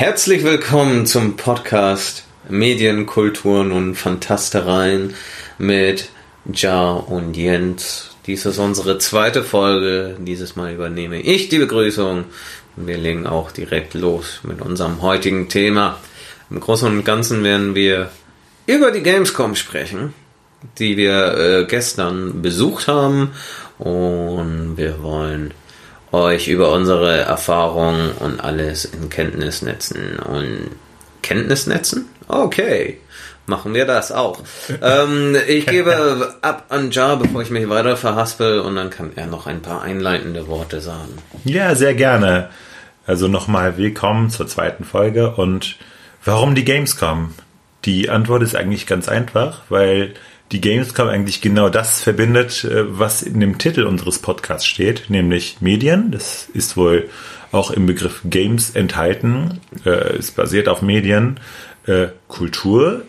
Herzlich willkommen zum Podcast Medien, Kulturen und Fantastereien mit Ja und Jens. Dies ist unsere zweite Folge. Dieses Mal übernehme ich die Begrüßung. Wir legen auch direkt los mit unserem heutigen Thema. Im Großen und Ganzen werden wir über die Gamescom sprechen, die wir äh, gestern besucht haben. Und wir wollen euch über unsere Erfahrungen und alles in Kenntnis netzen. Und Kenntnis netzen? Okay. Machen wir das auch. ähm, ich gebe ab an Jar, bevor ich mich weiter verhaspel, und dann kann er noch ein paar einleitende Worte sagen. Ja, sehr gerne. Also nochmal willkommen zur zweiten Folge. Und warum die Gamescom? Die Antwort ist eigentlich ganz einfach, weil die Gamescom eigentlich genau das verbindet, äh, was in dem Titel unseres Podcasts steht, nämlich Medien. Das ist wohl auch im Begriff Games enthalten. Äh, es basiert auf Medien, äh, Kultur.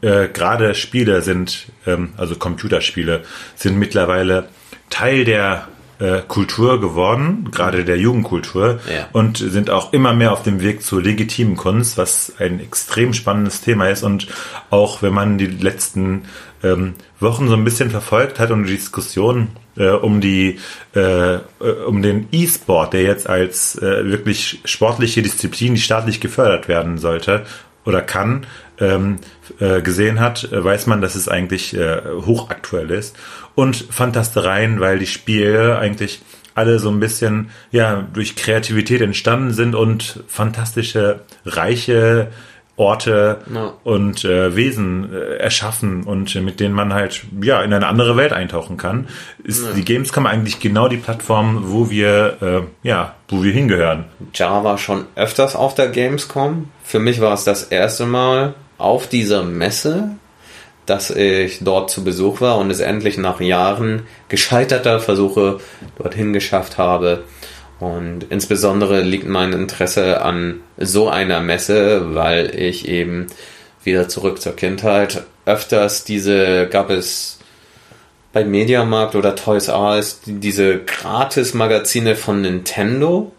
Gerade Spiele sind, ähm, also Computerspiele, sind mittlerweile Teil der äh, Kultur geworden, gerade der Jugendkultur, ja. und sind auch immer mehr auf dem Weg zur legitimen Kunst, was ein extrem spannendes Thema ist. Und auch wenn man die letzten ähm, Wochen so ein bisschen verfolgt hat und die Diskussion äh, um die äh, um den E-Sport, der jetzt als äh, wirklich sportliche Disziplin, die staatlich gefördert werden sollte oder kann, ähm, äh, gesehen hat, äh, weiß man, dass es eigentlich äh, hochaktuell ist. Und Fantastereien, weil die Spiele eigentlich alle so ein bisschen ja durch Kreativität entstanden sind und fantastische, reiche Orte ja. und äh, Wesen äh, erschaffen und äh, mit denen man halt ja in eine andere Welt eintauchen kann, ist ja. die Gamescom eigentlich genau die Plattform, wo wir äh, ja wo wir hingehören. Java schon öfters auf der Gamescom. Für mich war es das erste Mal auf dieser Messe, dass ich dort zu Besuch war und es endlich nach Jahren gescheiterter Versuche dorthin geschafft habe. Und insbesondere liegt mein Interesse an so einer Messe, weil ich eben wieder zurück zur Kindheit öfters diese gab es bei Mediamarkt oder Toys R Us diese Gratis-Magazine von Nintendo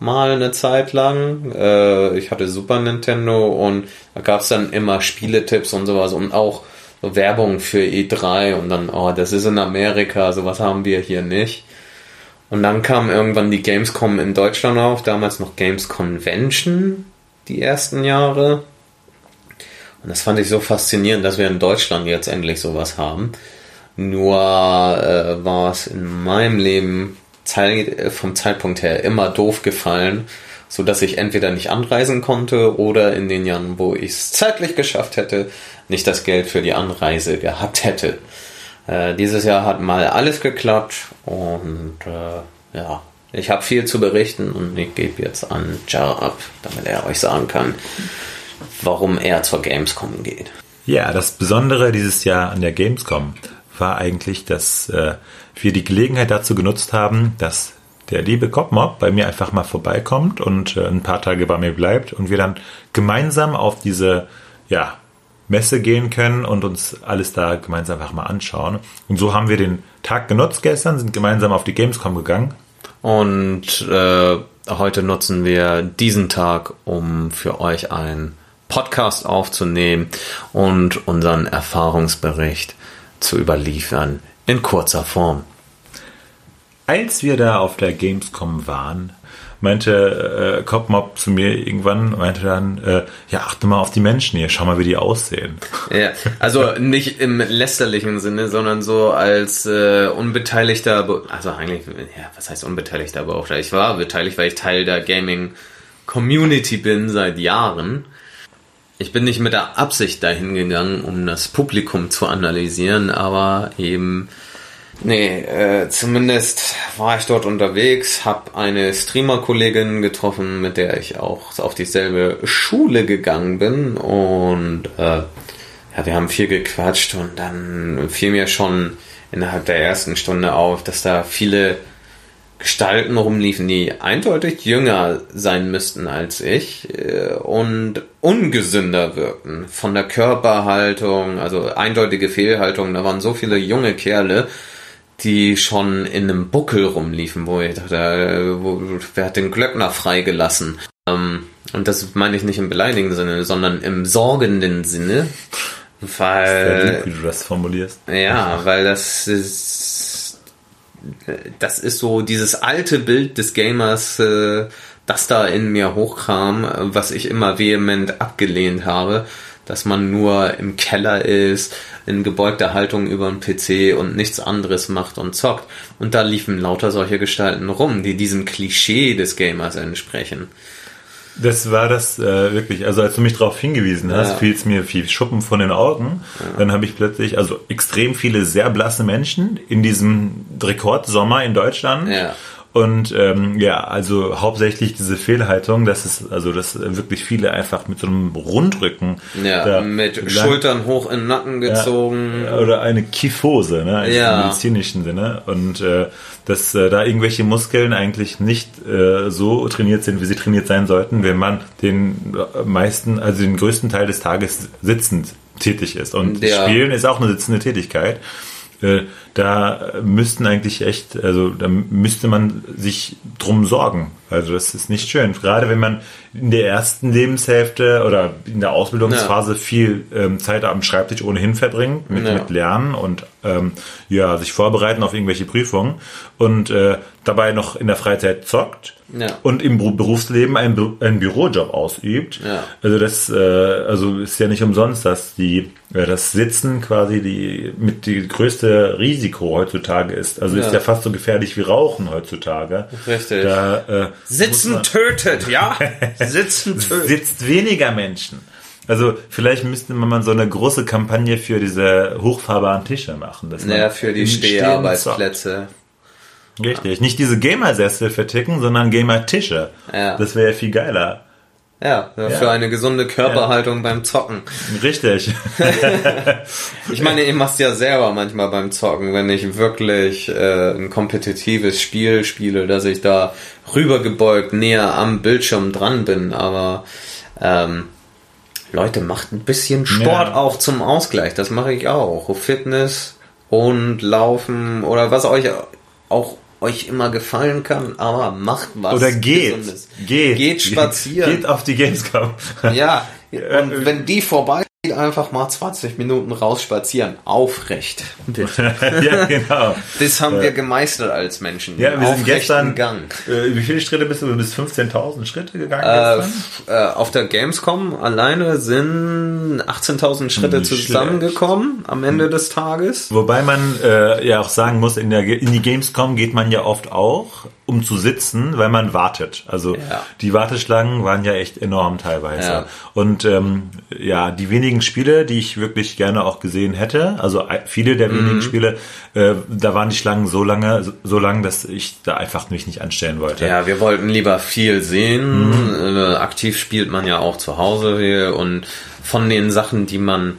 mal eine Zeit lang. Äh, ich hatte Super Nintendo und da gab es dann immer Spieletipps und sowas und auch so Werbung für E3 und dann, oh, das ist in Amerika, sowas haben wir hier nicht. Und dann kam irgendwann die Gamescom in Deutschland auf, damals noch Games Convention, die ersten Jahre. Und das fand ich so faszinierend, dass wir in Deutschland jetzt endlich sowas haben. Nur äh, war es in meinem Leben Zeit, vom Zeitpunkt her immer doof gefallen, so dass ich entweder nicht anreisen konnte oder in den Jahren, wo ich es zeitlich geschafft hätte, nicht das Geld für die Anreise gehabt hätte. Äh, dieses Jahr hat mal alles geklappt und äh, ja, ich habe viel zu berichten und ich gebe jetzt an Jar ab, damit er euch sagen kann, warum er zur Gamescom geht. Ja, das Besondere dieses Jahr an der Gamescom war eigentlich, dass äh, wir die Gelegenheit dazu genutzt haben, dass der liebe Kopmob bei mir einfach mal vorbeikommt und äh, ein paar Tage bei mir bleibt und wir dann gemeinsam auf diese ja, Messe gehen können und uns alles da gemeinsam einfach mal anschauen. Und so haben wir den Tag genutzt gestern, sind gemeinsam auf die Gamescom gegangen. Und äh, heute nutzen wir diesen Tag, um für euch einen Podcast aufzunehmen und unseren Erfahrungsbericht zu überliefern in kurzer Form. Als wir da auf der Gamescom waren, meinte äh, Kopmob zu mir irgendwann, meinte dann, äh, ja, achte mal auf die Menschen hier, schau mal, wie die aussehen. Ja, also nicht im lästerlichen Sinne, sondern so als äh, unbeteiligter, Be also eigentlich, ja, was heißt unbeteiligter Beobachter? Ich war beteiligt, weil ich Teil der Gaming Community bin seit Jahren. Ich bin nicht mit der Absicht dahin gegangen, um das Publikum zu analysieren, aber eben, nee, äh, zumindest war ich dort unterwegs, habe eine Streamer-Kollegin getroffen, mit der ich auch auf dieselbe Schule gegangen bin und äh, ja, wir haben viel gequatscht und dann fiel mir schon innerhalb der ersten Stunde auf, dass da viele Gestalten rumliefen, die eindeutig jünger sein müssten als ich äh, und ungesünder wirkten. Von der Körperhaltung, also eindeutige Fehlhaltung, da waren so viele junge Kerle, die schon in einem Buckel rumliefen, wo ich dachte, äh, wo, wer hat den Glöckner freigelassen? Ähm, Und das meine ich nicht im beleidigenden Sinne, sondern im sorgenden Sinne. Weil. Wie du das formulierst. Ja, weil das ist. Das ist so dieses alte Bild des Gamers, äh, das da in mir hochkam, was ich immer vehement abgelehnt habe, dass man nur im Keller ist, in gebeugter Haltung über einen PC und nichts anderes macht und zockt. Und da liefen lauter solche Gestalten rum, die diesem Klischee des Gamers entsprechen. Das war das äh, wirklich, also als du mich darauf hingewiesen hast, Ja. fiel es mir viel Schuppen von den Augen. Dann habe ich plötzlich, also extrem viele sehr blasse Menschen in diesem Rekordsommer in Deutschland. Ja. Und ähm, ja, also hauptsächlich diese Fehlhaltung, dass es, also dass wirklich viele einfach mit so einem Rundrücken Ja, da mit lang- Schultern hoch in den Nacken gezogen. oder eine Kyphose, ne, im Ja. medizinischen Sinne. Und äh, dass äh, da irgendwelche Muskeln eigentlich nicht äh, so trainiert sind, wie sie trainiert sein sollten, wenn man den äh, meisten, also den größten Teil des Tages sitzend tätig ist. Und Ja. Spielen ist auch eine sitzende Tätigkeit. Da müssten eigentlich echt, also da müsste man sich drum sorgen. Also das ist nicht schön. Gerade wenn man in der ersten Lebenshälfte oder in der Ausbildungsphase viel ähm, Zeit am Schreibtisch ohnehin verbringt, mit, Ja. mit Lernen und ähm, ja, sich vorbereiten auf irgendwelche Prüfungen und äh, dabei noch in der Freizeit zockt Ja. und im Beru- Berufsleben einen, Bü einen Bürojob ausübt. Ja. Also das äh, also ist ja nicht umsonst, dass die äh, das Sitzen quasi die mit die größte Risiko heutzutage ist. Also ist Ja. ja fast so gefährlich wie Rauchen heutzutage. Richtig. Da äh, Sitzen tötet, ja? Sitzen tötet. sitzt weniger Menschen. Also vielleicht müsste man so eine große Kampagne für diese hochfahrbaren Tische machen. Dass man Ja, für die Steharbeitsplätze. Richtig. Nicht diese Gamer-Sessel verticken, sondern Gamer-Tische. Ja. Das wäre ja viel geiler. Ja, für eine gesunde Körperhaltung beim Zocken. Richtig. Ich meine, ich mach's ja selber manchmal beim Zocken, wenn ich wirklich äh, ein kompetitives Spiel spiele, dass ich da rübergebeugt näher am Bildschirm dran bin. Aber ähm, Leute, macht ein bisschen Sport Ja. auch zum Ausgleich. Das mache ich auch. Fitness und Laufen oder was euch auch euch immer gefallen kann, aber macht was. Oder geht. Gesundes. Geht. Geht spazieren. Geht auf die Gamescom. Ja, und wenn die vorbei geht, einfach mal 20 Minuten raus spazieren. Aufrecht. Ja, genau. Das haben wir gemeistert als Menschen. Ja, wir sind gestern. Gang. Äh, wie viele Schritte bist du? Du bist 15.000 Schritte gegangen Äh, äh, auf der Gamescom alleine sind 18.000 Schritte Nicht zusammengekommen am Ende des Tages. Wobei man äh, ja auch sagen muss, in, der, in die Gamescom geht man ja oft auch, um zu sitzen, weil man wartet. Also Ja. die Warteschlangen waren ja echt enorm teilweise. Ja. Und ähm, ja, die wenigen Spiele, die ich wirklich gerne auch gesehen hätte, also viele der Mhm. wenigen Spiele, äh, da waren die Schlangen so lange, so, so lang, dass ich da einfach mich nicht anstellen wollte. Ja, wir wollten lieber viel sehen. Äh, aktiv spielt man ja auch zu Hause hier und von den Sachen, die man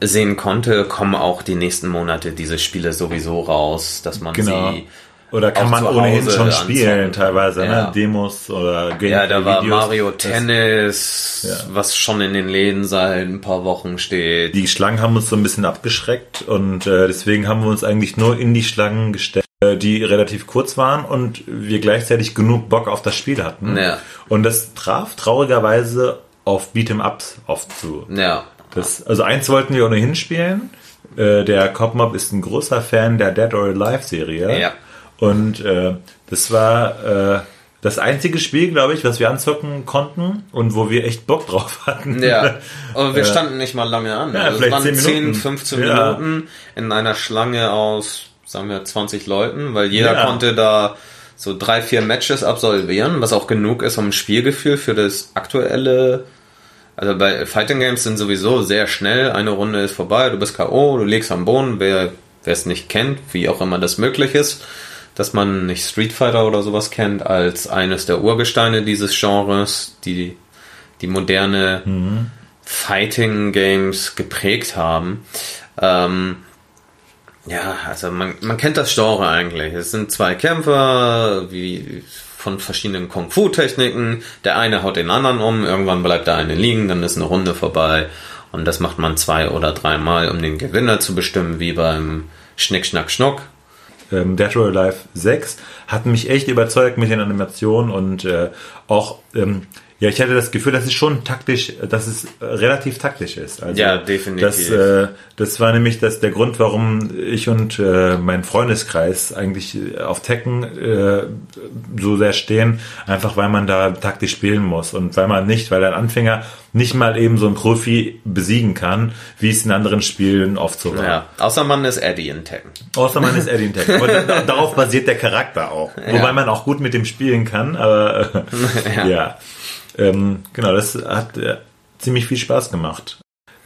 sehen konnte, kommen auch die nächsten Monate diese Spiele sowieso raus, dass man Genau. sie Oder kann man ohnehin Hause schon spielen, anzocken. teilweise, Ja. ne? Demos oder Gameplay Ja, da war Videos. Mario Das- Tennis, Ja. was schon in den Läden seit ein paar Wochen steht. Die Schlangen haben uns so ein bisschen abgeschreckt und äh, deswegen haben wir uns eigentlich nur in die Schlangen gestellt, äh, die relativ kurz waren und wir gleichzeitig genug Bock auf das Spiel hatten. Ja. Und das traf traurigerweise auf Beat'em-Ups oft zu. Ja, Das, also eins wollten wir ohnehin spielen. Äh, der Copmob ist ein großer Fan der Dead or Alive Serie. Ja. Und äh, das war äh, das einzige Spiel, glaube ich, was wir anzocken konnten und wo wir echt Bock drauf hatten. ja. Aber wir standen nicht mal lange an. Ja, also es vielleicht waren 10 10, Minuten. 15 Ja. Minuten in einer Schlange aus, sagen wir, 20 Leuten, weil jeder Ja. konnte da so drei, vier Matches absolvieren, was auch genug ist, um ein Spielgefühl für das aktuelle Also bei Fighting Games sind sowieso sehr schnell, eine Runde ist vorbei, du bist K.O., du legst am Boden, wer wer es nicht kennt, wie auch immer das möglich ist, dass man nicht Street Fighter oder sowas kennt, als eines der Urgesteine dieses Genres, die die moderne Fighting Games geprägt haben. Ähm, ja, also man, man kennt das Genre eigentlich. Es sind zwei Kämpfer, wie von verschiedenen Kung-Fu-Techniken. Der eine haut den anderen um, irgendwann bleibt der eine liegen, dann ist eine Runde vorbei. Und das macht man zwei oder dreimal, um den Gewinner zu bestimmen, wie beim Schnick, Schnack, Schnuck. Ähm, Dead or Alive 6 hat mich echt überzeugt mit den Animationen und äh, auch ähm, Ja, ich hatte das Gefühl, dass es schon taktisch, dass es relativ taktisch ist. Also Ja, definitiv. Das, äh, das war nämlich das, der Grund, warum ich und äh, mein Freundeskreis eigentlich auf Tekken äh, so sehr stehen, einfach weil man da taktisch spielen muss und weil man nicht, weil ein Anfänger nicht mal eben so ein Profi besiegen kann, wie es in anderen Spielen oft so war. Ja, außer man ist Eddie in Tekken. Außer man ist Eddie in Tekken. Da- darauf basiert der Charakter auch. Wobei man auch gut mit dem spielen kann, aber äh, Ja. ja. Ähm, genau, das hat äh, ziemlich viel Spaß gemacht.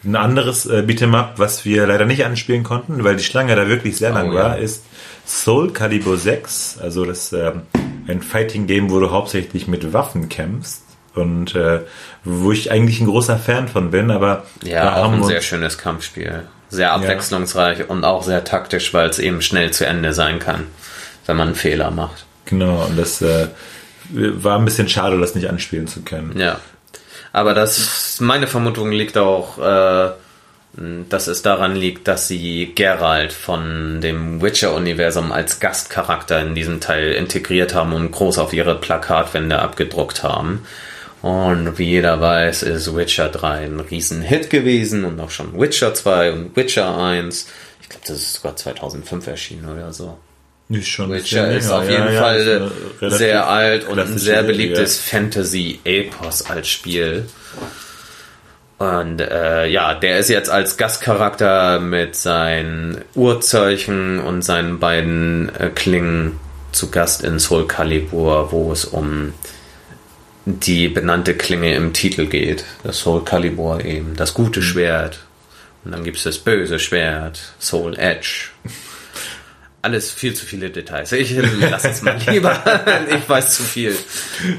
Ein anderes äh, Beat'em Up, was wir leider nicht anspielen konnten, weil die Schlange da wirklich sehr lang Oh, ja. war, ist Soul Calibur 6. Also das ähm, ein Fighting Game, wo du hauptsächlich mit Waffen kämpfst. Und äh, wo ich eigentlich ein großer Fan von bin, aber Ja, auch ein sehr schönes Kampfspiel. Sehr abwechslungsreich und auch sehr taktisch, weil es eben schnell zu Ende sein kann, wenn man einen Fehler macht. Genau, und das äh, war ein bisschen schade, das nicht anspielen zu können. Ja. Aber das, meine Vermutung liegt auch, äh, dass es daran liegt, dass sie Geralt von dem Witcher-Universum als Gastcharakter in diesem Teil integriert haben und groß auf ihre Plakatwände abgedruckt haben. Und wie jeder weiß, ist Witcher 3 ein Riesenhit gewesen und auch schon Witcher 2 und Witcher 1. Ich glaube, das ist sogar 2005 erschienen oder so. Ist schon Witcher ist länger. auf Ja, jeden ja, Fall relativ sehr alt und ein sehr beliebtes Fantasy-Epos als Spiel. Und äh, ja, der ist jetzt als Gastcharakter mit seinen Urzeichen und seinen beiden äh, Klingen zu Gast in Soul Calibur, wo es um die benannte Klinge im Titel geht. Das Soul Calibur eben, das gute Mhm. Schwert. Und dann gibt es das böse Schwert, Soul Edge. Alles viel zu viele Details. Ich lass es mal lieber. ich weiß zu viel.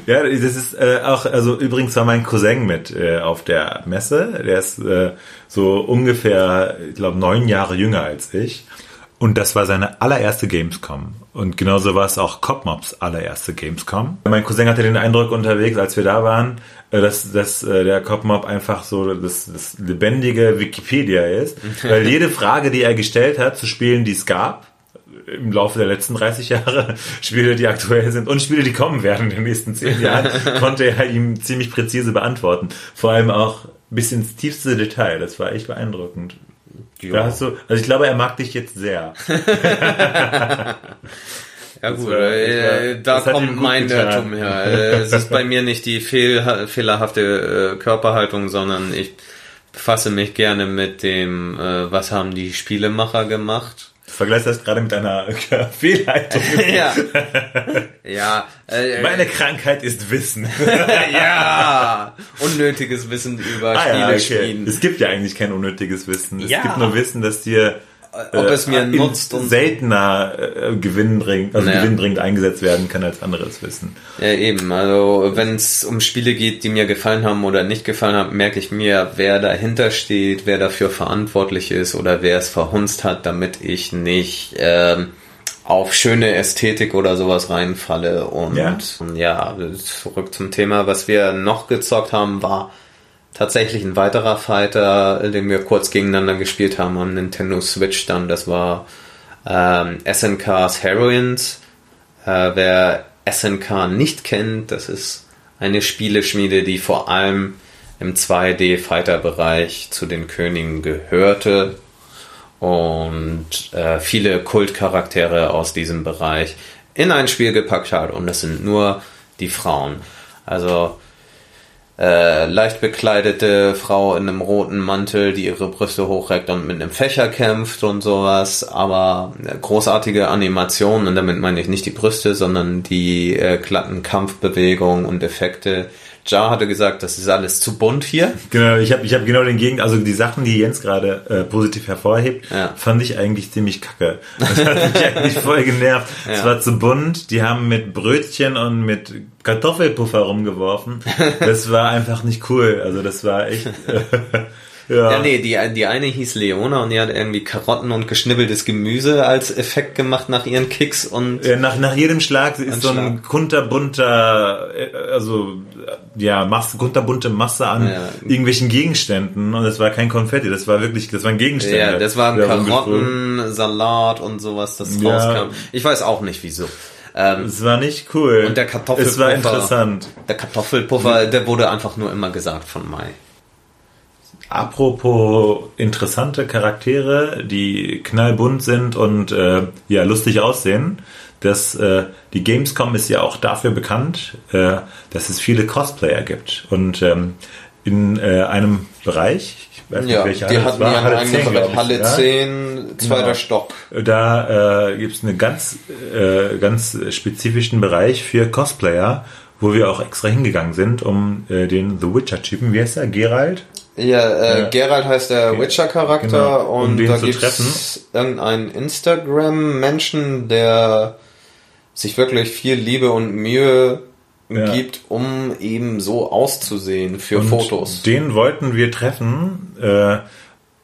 Ja, das ist äh, auch, also übrigens war mein Cousin mit äh, auf der Messe. Der ist äh, so ungefähr, ich glaube, neun Jahre jünger als ich. Und das war seine allererste Gamescom. Und genauso war es auch Copmobs allererste Gamescom. Mein Cousin hatte den Eindruck unterwegs, als wir da waren, äh, dass, dass äh, der Copmob einfach so das, das lebendige Wikipedia ist. Weil jede Frage, die er gestellt hat zu Spielen, die es gab, im Laufe der letzten 30 Jahre Spiele, die aktuell sind und Spiele, die kommen werden in den nächsten 10 Jahren, konnte er ihm ziemlich präzise beantworten. Vor allem auch bis ins tiefste Detail. Das war echt beeindruckend. Da hast du, also ich glaube, er mag dich jetzt sehr. Ja gut, war- äh, da kommt mein. Irrtum her. Äh, Es ist bei mir nicht die fehl, fehlerhafte äh, Körperhaltung, sondern ich befasse mich gerne mit dem, äh, was haben die Spielemacher gemacht. Du vergleichst das gerade mit einer Fehlleitung. ja. Ja. Äh, Meine Krankheit ist Wissen. ja. Unnötiges Wissen über Ah, Spiele ja, okay. spielen. Es gibt ja eigentlich kein unnötiges Wissen. Es Ja. gibt nur Wissen, dass dir Ob es mir in- nutzt und seltener äh, gewinnbringend, also Naja. gewinnbringend eingesetzt werden kann als anderes Wissen. Ja, eben. Also, wenn es um Spiele geht, die mir gefallen haben oder nicht gefallen haben, merke ich mir, wer dahinter steht, wer dafür verantwortlich ist oder wer es verhunzt hat, damit ich nicht ähm, auf schöne Ästhetik oder sowas reinfalle. Und Ja. ja, zurück zum Thema, was wir noch gezockt haben, war tatsächlich ein weiterer Fighter, den wir kurz gegeneinander gespielt haben am Nintendo Switch dann. Das war ähm, SNK's Heroines. Äh, wer SNK nicht kennt, das ist eine Spieleschmiede, die vor allem im 2D-Fighter-Bereich zu den Königen gehörte und äh, viele Kultcharaktere aus diesem Bereich in ein Spiel gepackt hat und das sind nur die Frauen. Also äh, leicht bekleidete Frau in einem roten Mantel, die ihre Brüste hochreckt und mit einem Fächer kämpft und sowas, aber äh, großartige Animationen und damit meine ich nicht die Brüste, sondern die äh, glatten Kampfbewegungen und Effekte. Jar hatte gesagt, das ist alles zu bunt hier. Genau, ich habe ich hab genau den Gegen, also die Sachen, die Jens gerade äh, positiv hervorhebt, Ja. fand ich eigentlich ziemlich kacke. Das hat mich eigentlich voll genervt. Es Ja. war zu bunt, die haben mit Brötchen und mit Kartoffelpuffer rumgeworfen. Das war einfach nicht cool. Also das war echt. Ja. Ja, nee, die, die eine hieß Leona und die hat irgendwie Karotten und geschnibbeltes Gemüse als Effekt gemacht nach ihren Kicks und Ja, nach, nach jedem Schlag ist so ein kunterbunter, äh, also ja, Masse, kunterbunte Masse an Ja. irgendwelchen Gegenständen und das war kein Konfetti, das war wirklich, das waren Gegenstände. Ja, das waren. Karotten, Salat und sowas, das Ja. rauskam. Ich weiß auch nicht wieso. Ähm, es war nicht cool. Und der Kartoffelpuffer. Es war interessant. Der Kartoffelpuffer, der wurde einfach nur immer gesagt von Mai. Apropos interessante Charaktere, die knallbunt sind und äh, ja lustig aussehen. Das, äh, die Gamescom ist ja auch dafür bekannt, äh, dass es viele Cosplayer gibt. Und ähm, in äh, einem Bereich, ich weiß nicht, ja, welche die hatten war, Halle 10, ich, Halle ja? 10, zweiter genau. Stock. Da äh, gibt es einen ganz, äh, ganz spezifischen Bereich für Cosplayer, wo wir auch extra hingegangen sind, um äh, den The Witcher-Typen, wie heißt er, Geralt? Ja, äh, ja. Geralt heißt der Witcher-Charakter genau. um und da gibt es irgendeinen Instagram-Menschen, der sich wirklich viel Liebe und Mühe ja. gibt, um eben so auszusehen für und Fotos. Den wollten wir treffen äh,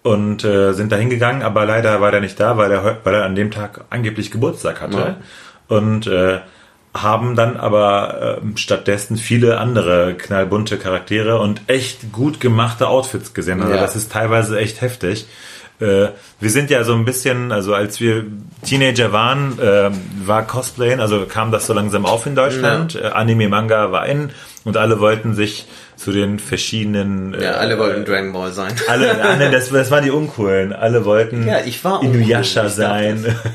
und äh, sind da hingegangen, aber leider war der nicht da, weil er, weil er an dem Tag angeblich Geburtstag hatte. Ja. Und äh, haben dann aber äh, stattdessen viele andere knallbunte Charaktere und echt gut gemachte Outfits gesehen. Also ja. das ist teilweise echt heftig. Äh, wir sind ja so ein bisschen, also als wir Teenager waren, äh, war Cosplayen, also kam das so langsam auf in Deutschland. Ja. Äh, Anime, Manga war in und alle wollten sich zu den verschiedenen. Ja, alle äh, wollten Dragon Ball sein. Alle, ah, nein, das, das waren die Uncoolen. Alle wollten ja, ich war Inuyasha uncool, sein.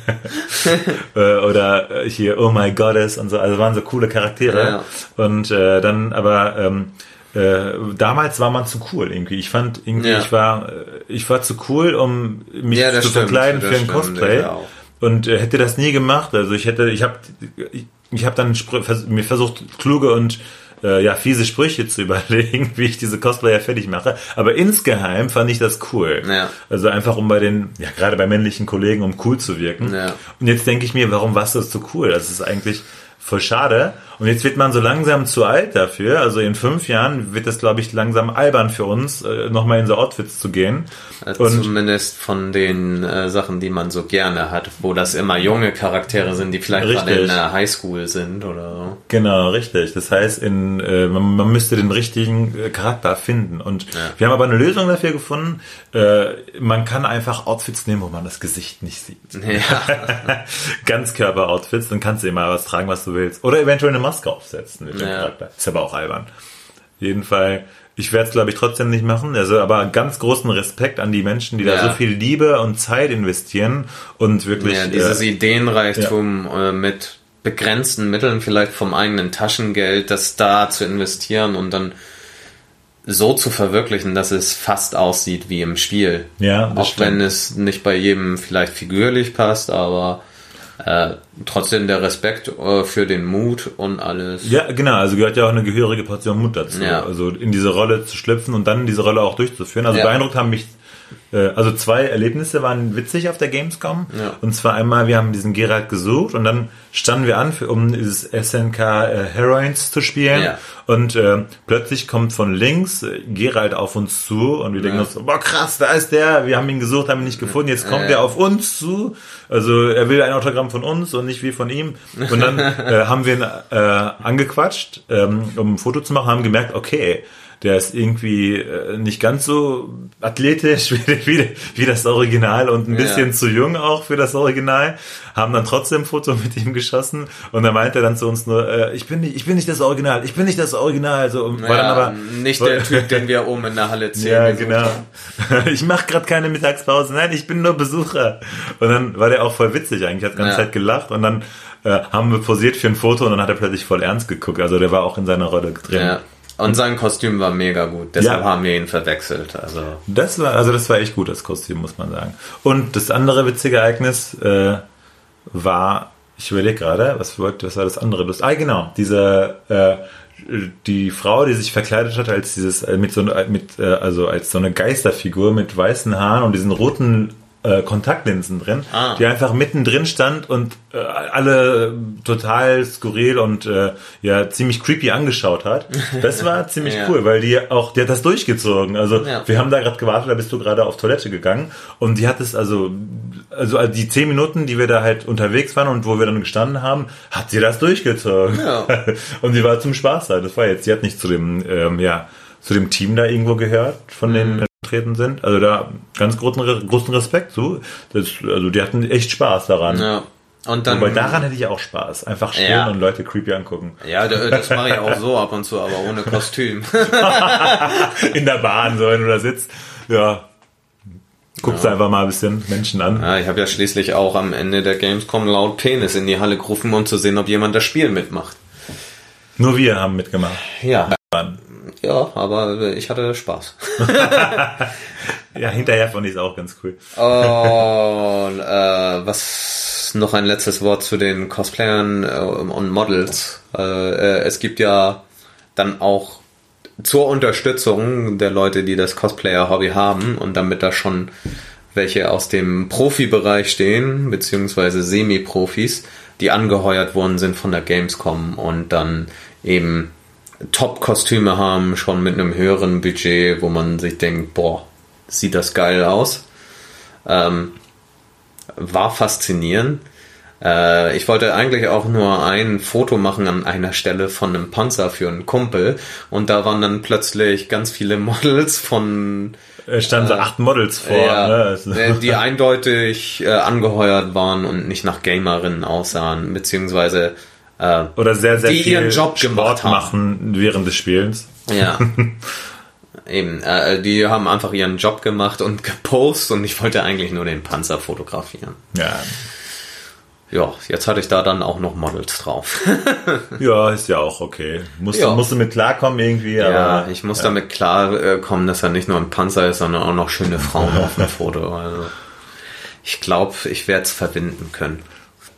Äh, oder hier Oh My Goddess und so. Also waren so coole Charaktere. Ja. Und äh, dann aber ähm, äh, damals war man zu cool irgendwie. Ich fand irgendwie, ja. ich war, äh, ich war zu cool, um mich ja, zu stimmt, verkleiden für ein Cosplay. Und äh, hätte das nie gemacht. Also ich hätte, ich habe, ich, ich habe dann mir versucht, kluge und äh, ja fiese Sprüche zu überlegen, wie ich diese Cosplayer fertig mache. Aber insgeheim fand ich das cool. Ja. Also einfach um bei den, ja gerade bei männlichen Kollegen, um cool zu wirken. Ja. Und jetzt denke ich mir, warum warst du das so cool? Das ist eigentlich voll schade. Und jetzt wird man so langsam zu alt dafür. Also in fünf Jahren wird es, glaube ich, langsam albern für uns, äh, nochmal in so Outfits zu gehen. Also und zumindest von den äh, Sachen, die man so gerne hat, wo das immer junge Charaktere sind, die vielleicht richtig. gerade in der Highschool sind oder so. Genau, richtig. Das heißt, in, äh, man, man, müsste den richtigen äh, Charakter finden. Und ja. wir haben aber eine Lösung dafür gefunden. Äh, man kann einfach Outfits nehmen, wo man das Gesicht nicht sieht. Ja. Ganzkörper-Outfits, dann kannst du immer was tragen, was du willst. Oder eventuell eine Maske aufsetzen mit dem ja. Charakter. Ist aber auch albern. Jeden Fall, ich werde es glaube ich trotzdem nicht machen. Also aber ganz großen Respekt an die Menschen, die ja. da so viel Liebe und Zeit investieren und wirklich. Ja, dieses äh, Ideenreichtum ja. äh, mit begrenzten Mitteln, vielleicht vom eigenen Taschengeld, das da zu investieren und dann so zu verwirklichen, dass es fast aussieht wie im Spiel. Ja, auch stimmt. wenn es nicht bei jedem vielleicht figürlich passt, aber äh, trotzdem der Respekt äh, für den Mut und alles. Ja, genau, also gehört ja auch eine gehörige Portion Mut dazu. Ja. Also in diese Rolle zu schlüpfen und dann diese Rolle auch durchzuführen. Also ja. beeindruckt haben mich also zwei Erlebnisse waren witzig auf der Gamescom. Ja. Und zwar einmal, wir haben diesen Geralt gesucht und dann standen wir an, für, um dieses SNK äh, Heroines zu spielen. Ja. Und äh, plötzlich kommt von links äh, Geralt auf uns zu und wir denken uns, boah krass, da ist der, wir haben ihn gesucht, haben ihn nicht gefunden, jetzt kommt er auf uns zu. Also er will ein Autogramm von uns und nicht wir von ihm. Und dann äh, haben wir ihn äh, angequatscht, ähm, um ein Foto zu machen, haben gemerkt, okay, der ist irgendwie äh, nicht ganz so athletisch wie, wie, wie das Original und ein bisschen zu jung auch für das Original. Haben dann trotzdem ein Foto mit ihm geschossen und dann meinte er dann zu uns nur, äh, ich bin nicht, ich bin nicht das Original, ich bin nicht das Original. So, naja, war dann aber nicht der Typ, den wir oben in der Halle 10 Ja, genau. Haben. Ich mache gerade keine Mittagspause. Nein, ich bin nur Besucher. Und dann war der auch voll witzig eigentlich, hat die ganze ja. Zeit gelacht und dann äh, haben wir posiert für ein Foto und dann hat er plötzlich voll ernst geguckt. Also der war auch in seiner Rolle drin. Ja. Und sein Kostüm war mega gut, deshalb ja. haben wir ihn verwechselt. Also. Das war, also das war echt gut, das Kostüm, muss man sagen. Und das andere witzige Ereignis äh, war, ich überlege gerade, was, was war das andere? Das, ah, genau, diese äh, die Frau, die sich verkleidet hat als dieses äh, mit so mit äh, also als so eine Geisterfigur mit weißen Haaren und diesen roten äh, Kontaktlinsen drin, ah. die einfach mittendrin stand und äh, alle total skurril und äh, ja ziemlich creepy angeschaut hat. Das war ziemlich ja. cool, weil die auch, die hat das durchgezogen. Also ja. wir haben da gerade gewartet, da bist du gerade auf Toilette gegangen und die hat es also, also die zehn Minuten, die wir da halt unterwegs waren und wo wir dann gestanden haben, hat sie das durchgezogen. Ja. und sie war zum Spaß da. Das war jetzt, sie hat nicht zu dem, ähm, ja, zu dem Team da irgendwo gehört von mhm. den vertreten sind. Also da ganz großen, großen Respekt zu. Das, also die hatten echt Spaß daran. Ja. Und dann, Wobei daran hätte ich auch Spaß. Einfach stehen Ja. und Leute creepy angucken. ja, das mache ich auch so ab und zu, aber ohne Kostüm. In der Bahn, so wenn du da sitzt. Ja. Guckst du einfach mal ein bisschen Menschen an. Ja, ich habe ja schließlich auch am Ende der Gamescom laut Penis in die Halle gerufen, um zu sehen, ob jemand das Spiel mitmacht. Nur wir haben mitgemacht. Ja. Ja, aber ich hatte Spaß. Ja, hinterher fand ich es auch ganz cool. Und äh, was noch ein letztes Wort zu den Cosplayern äh, und Models. Äh, äh, es gibt ja dann auch zur Unterstützung der Leute, die das Cosplayer-Hobby haben und damit da schon welche aus dem Profibereich stehen, beziehungsweise Semi-Profis, die angeheuert worden sind von der Gamescom und dann eben Top-Kostüme haben, schon mit einem höheren Budget, wo man sich denkt, boah, sieht das geil aus. Ähm, war faszinierend. Äh, ich wollte eigentlich auch nur ein Foto machen an einer Stelle von einem Panzer für einen Kumpel und da waren dann plötzlich ganz viele Models von Es standen so acht Models vor. ja, ne? Also- äh, die eindeutig äh, angeheuert waren und nicht nach Gamerinnen aussahen, beziehungsweise äh, Oder sehr, sehr die viel ihren Job Sport gemacht haben. machen während des Spielens. Ja. Eben, äh, die haben einfach ihren Job gemacht und gepostet und ich wollte eigentlich nur den Panzer fotografieren. Ja. Ja, jetzt hatte ich da dann auch noch Models drauf. Ja, ist ja auch okay. Musst, Ja. du, musst du mit klarkommen irgendwie, ja, aber. ich muss damit klar äh, kommen, dass er nicht nur ein Panzer ist, sondern auch noch schöne Frauen auf dem Foto. Also ich glaube, ich werde es verbinden können.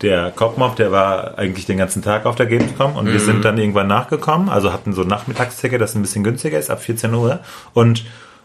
Der Kopfmob, der war eigentlich den ganzen Tag auf der Gamescom und wir Mhm. sind dann irgendwann nachgekommen, also hatten so ein Nachmittagsticket, das ein bisschen günstiger ist, ab 14 Uhr. Und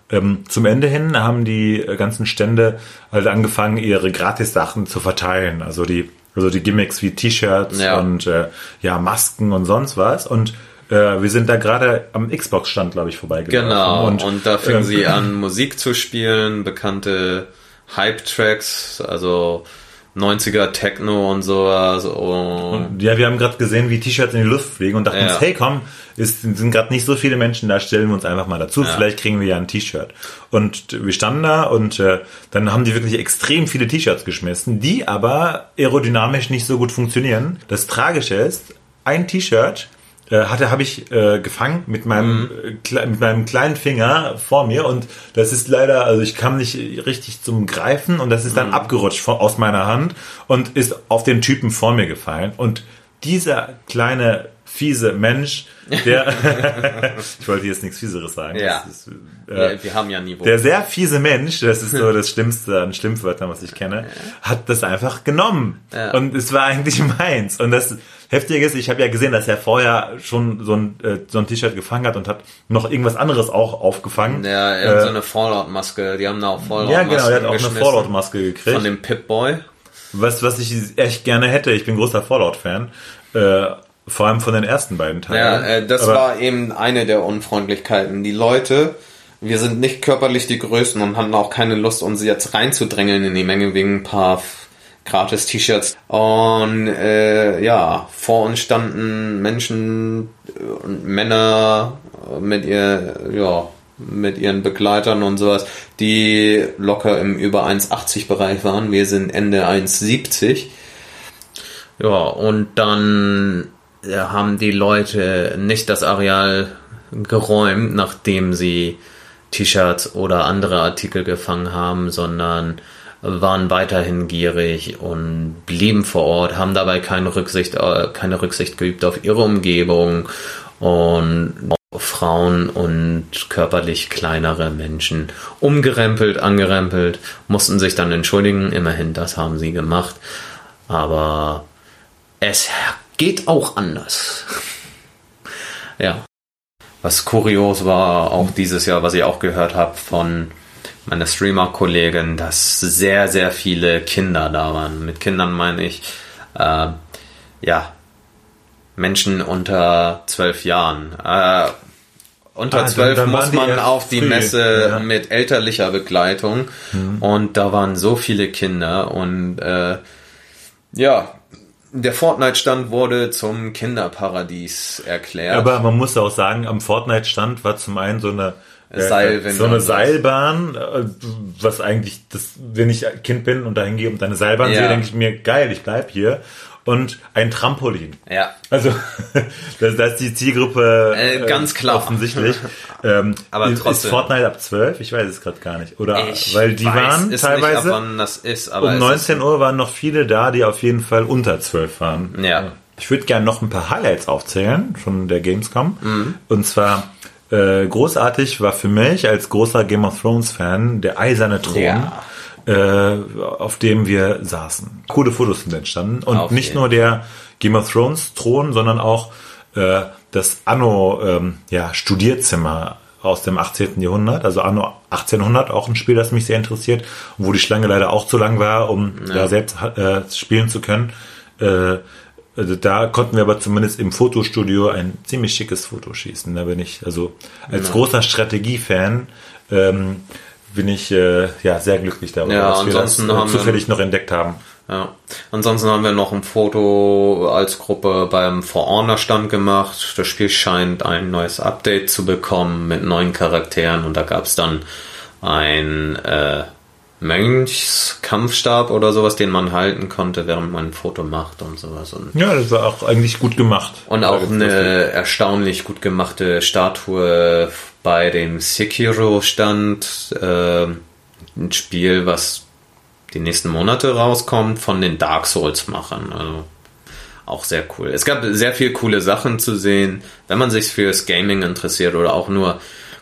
ähm, zum Ende hin haben die äh, ganzen Stände halt angefangen, ihre Gratis-Sachen zu verteilen. Also die, also die Gimmicks wie T-Shirts Ja. und äh, ja, Masken und sonst was. Und äh, wir sind da gerade am Xbox-Stand, glaube ich, vorbeigelaufen. Genau, und, da fingen ähm, sie an, Musik zu spielen, bekannte Hype-Tracks, also 90er Techno und sowas. Und Ja, wir haben gerade gesehen, wie T-Shirts in die Luft fliegen und dachten Ja. uns, hey komm, es sind gerade nicht so viele Menschen da, stellen wir uns einfach mal dazu, Ja. vielleicht kriegen wir ja ein T-Shirt. Und wir standen da und äh, dann haben die wirklich extrem viele T-Shirts geschmissen, die aber aerodynamisch nicht so gut funktionieren. Das Tragische ist, ein T-Shirt äh, hatte habe ich äh, gefangen mit meinem äh, kle- mit meinem kleinen Finger vor mir und das ist leider also ich kam nicht richtig zum Greifen und das ist dann abgerutscht von, aus meiner Hand und ist auf den Typen vor mir gefallen und dieser kleine fiese Mensch der ich wollte jetzt nichts fieseres sagen Ja. ist, äh, wir, wir haben ja Niveau. der sehr fiese Mensch, das ist so das Schlimmste an Schimpfwörtern, was ich kenne, hat das einfach genommen. Ja. Und es war eigentlich meins. Und das Heftige ist, ich habe ja gesehen, dass er vorher schon so ein, äh, so ein T-Shirt gefangen hat und hat noch irgendwas anderes auch aufgefangen. ja, er hat Äh, so eine Fallout-Maske, die haben da auch Fallout-Masken ja, genau, er hat auch eine. Fallout-Maske gekriegt. Von dem Pip-Boy. was, was ich echt gerne hätte. Ich bin großer Fallout-Fan. Äh, vor allem von den ersten beiden Teilen. Ja, äh, das Aber- war eben eine der Unfreundlichkeiten. Die Leute, wir sind nicht körperlich die Größten und hatten auch keine Lust, uns jetzt reinzudrängeln in die Menge wegen ein paar gratis T-Shirts. Und äh, ja, vor uns standen Menschen äh, und Männer äh, mit ihr, ja, mit ihren Begleitern und sowas, die locker im über 1,80 Bereich waren. Wir sind Ende 1,70. Ja, und dann äh, haben die Leute nicht das Areal geräumt, nachdem sie T-Shirts oder andere Artikel gefangen haben, sondern waren weiterhin gierig und blieben vor Ort, haben dabei keine Rücksicht, äh, keine Rücksicht geübt auf ihre Umgebung und Frauen und körperlich kleinere Menschen umgerempelt, angerempelt, mussten sich dann entschuldigen. Immerhin, das haben sie gemacht. Aber es geht auch anders. ja. Was kurios war, auch dieses Jahr, was ich auch gehört habe von meiner Streamer-Kollegin, dass sehr, sehr viele Kinder da waren. Mit Kindern meine ich, äh, ja, Menschen unter zwölf Jahren. Äh, unter Ah, zwölf dann muss die man erst auf die früh, Messe ja. Mhm. mit elterlicher Begleitung und da waren so viele Kinder und äh, ja, der Fortnite-Stand wurde zum Kinderparadies erklärt. Aber man muss auch sagen, am Fortnite-Stand war zum einen so eine Seilwinde so eine. Seilbahn, äh, was eigentlich, das, wenn ich Kind bin und dahin gehe und eine Seilbahn Ja. sehe, denke ich mir, geil, ich bleib hier. Und ein Trampolin. ja. Also, das, das ist die Zielgruppe Äh, ganz klar. offensichtlich. ähm, Aber ist, ist trotzdem. Fortnite ab 12? Ich weiß es gerade gar nicht. Oder Ich weil die weiß waren teilweise nicht, ab wann das ist, aber um es 19 Uhr waren noch viele da, die auf jeden Fall unter 12 waren. Ja. Ich würde gerne noch ein paar Highlights aufzählen von der Gamescom. Mhm. Und zwar äh, großartig war für mich als großer Game of Thrones Fan der eiserne Thron. Ja. Äh, auf dem wir saßen. Coole Fotos sind entstanden. Und Auf nicht jeden nur der Game of Thrones Thron, sondern auch äh, das Anno ähm, ja, Studierzimmer aus dem 18. Jahrhundert, also Anno 1800, auch ein Spiel, das mich sehr interessiert, wo die Schlange leider auch zu lang war, um da selbst äh, spielen zu können. Äh, also da konnten wir aber zumindest im Fotostudio ein ziemlich schickes Foto schießen. Da bin ich, also als großer Strategiefan, ähm, bin ich äh, ja sehr glücklich darüber, Ja, dass wir das haben wir- zufällig noch entdeckt haben. Ja. Ansonsten haben wir noch ein Foto als Gruppe beim For Honor Stand gemacht. Das Spiel scheint ein neues Update zu bekommen mit neuen Charakteren und da gab es dann ein äh, Mönchskampfstab oder sowas, den man halten konnte, während man ein Foto macht und sowas. Und, Ja, das war auch eigentlich gut gemacht. und auch eine erstaunlich gut gemachte Statue bei dem Sekiro Stand. Äh, ein Spiel, was die nächsten Monate rauskommt von den Dark Souls Machern. Also auch sehr cool. Es gab sehr viel coole Sachen zu sehen, wenn man sich fürs Gaming interessiert oder auch nur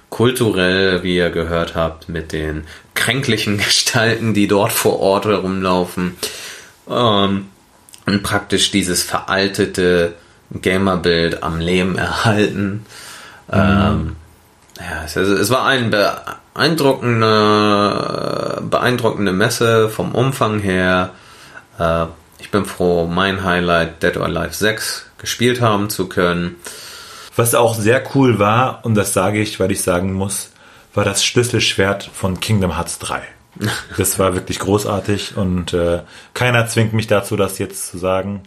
kulturell, wie ihr gehört habt, mit den kränklichen Gestalten, die dort vor Ort herumlaufen. Ähm, und praktisch dieses veraltete Gamerbild am Leben erhalten. Ähm, ja, es, es war ein beeindruckende, beeindruckende Messe vom Umfang her. Äh, ich bin froh, mein Highlight Dead or Alive 6 gespielt haben zu können. Was auch sehr cool war, und das sage ich, weil ich sagen muss, war das Schlüsselschwert von Kingdom Hearts 3. Das war wirklich großartig und äh, keiner zwingt mich dazu, das jetzt zu sagen.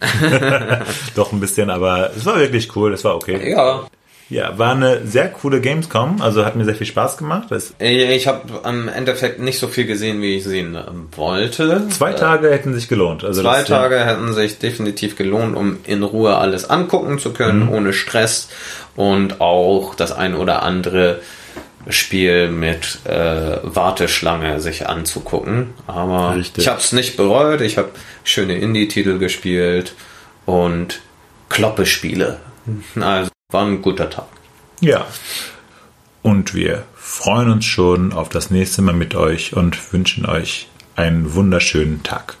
Doch ein bisschen, aber es war wirklich cool, es war okay. Ja, Ja, war eine sehr coole Gamescom, also hat mir sehr viel Spaß gemacht. Es, ich habe im Endeffekt nicht so viel gesehen, wie ich sehen wollte. zwei Tage hätten sich gelohnt. Also Zwei das- Tage hätten sich definitiv gelohnt, um in Ruhe alles angucken zu können, ohne Stress und auch das ein oder andere Spiel mit äh, Warteschlange sich anzugucken. Aber Richtig. ich habe es nicht bereut. Ich habe schöne Indie-Titel gespielt und Kloppe-Spiele. Also war ein guter Tag. Ja. Und wir freuen uns schon auf das nächste Mal mit euch und wünschen euch einen wunderschönen Tag.